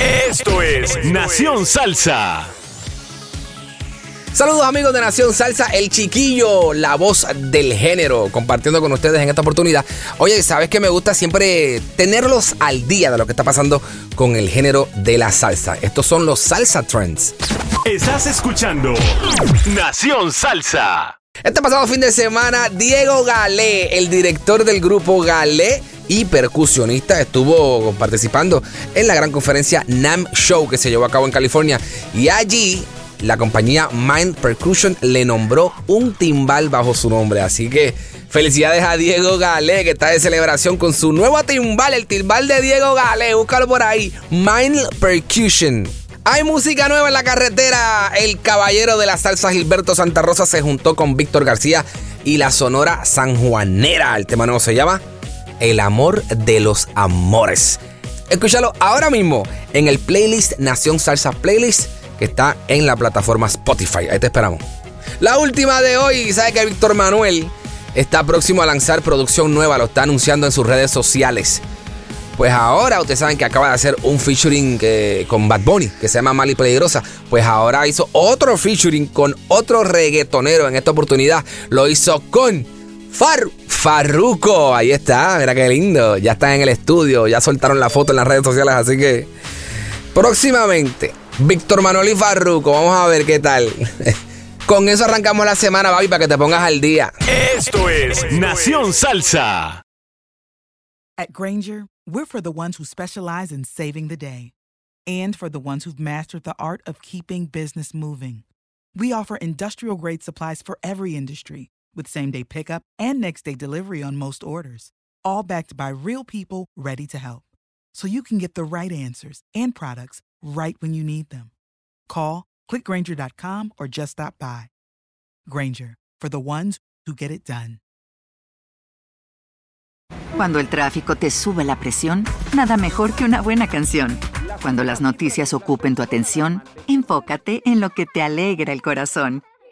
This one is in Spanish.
Esto es Nación Salsa. Saludos amigos de Nación Salsa, el chiquillo, la voz del género, compartiendo con ustedes en esta oportunidad. Oye, sabes que me gusta siempre tenerlos al día de lo que está pasando con el género de la salsa. Estos son los salsa trends. Estás escuchando Nación Salsa. Este pasado fin de semana, Diego Galé, el director del grupo Galé y percusionista, estuvo participando en la gran conferencia NAM Show que se llevó a cabo en California. Y allí la compañía Mind Percussion le nombró un timbal bajo su nombre. Así que felicidades a Diego Galé, que está de celebración con su nuevo timbal, el timbal de Diego Galé. Búscalo por ahí. Mind Percussion. Hay música nueva en la carretera. El caballero de la salsa Gilberto Santa Rosa se juntó con Víctor García y la sonora sanjuanera. El tema nuevo se llama El amor de los amores. Escúchalo ahora mismo en el playlist Nación Salsa Playlist que está en la plataforma Spotify. Ahí te esperamos. La última de hoy, ¿sabes que Víctor Manuel está próximo a lanzar producción nueva? Lo está anunciando en sus redes sociales. Pues ahora ustedes saben que acaba de hacer un featuring eh, con Bad Bunny, que se llama Mali Peligrosa. Pues ahora hizo otro featuring con otro reggaetonero en esta oportunidad. Lo hizo con Far Farruko. Ahí está, mira qué lindo. Ya están en el estudio, ya soltaron la foto en las redes sociales, así que próximamente Víctor Manuel y Farruko, vamos a ver qué tal. Con eso arrancamos la semana, Babi, para que te pongas al día. Esto es Nación Salsa. At Granger, we're for the ones who specialize in saving the day and for the ones who've mastered the art of keeping business moving. We offer industrial grade supplies for every industry with same day pickup and next day delivery on most orders, all backed by real people ready to help. So you can get the right answers and products right when you need them. Call, clickgranger.com, or just stop by. Granger, for the ones who get it done. Cuando el tráfico te sube la presión, nada mejor que una buena canción. Cuando las noticias ocupen tu atención, enfócate en lo que te alegra el corazón.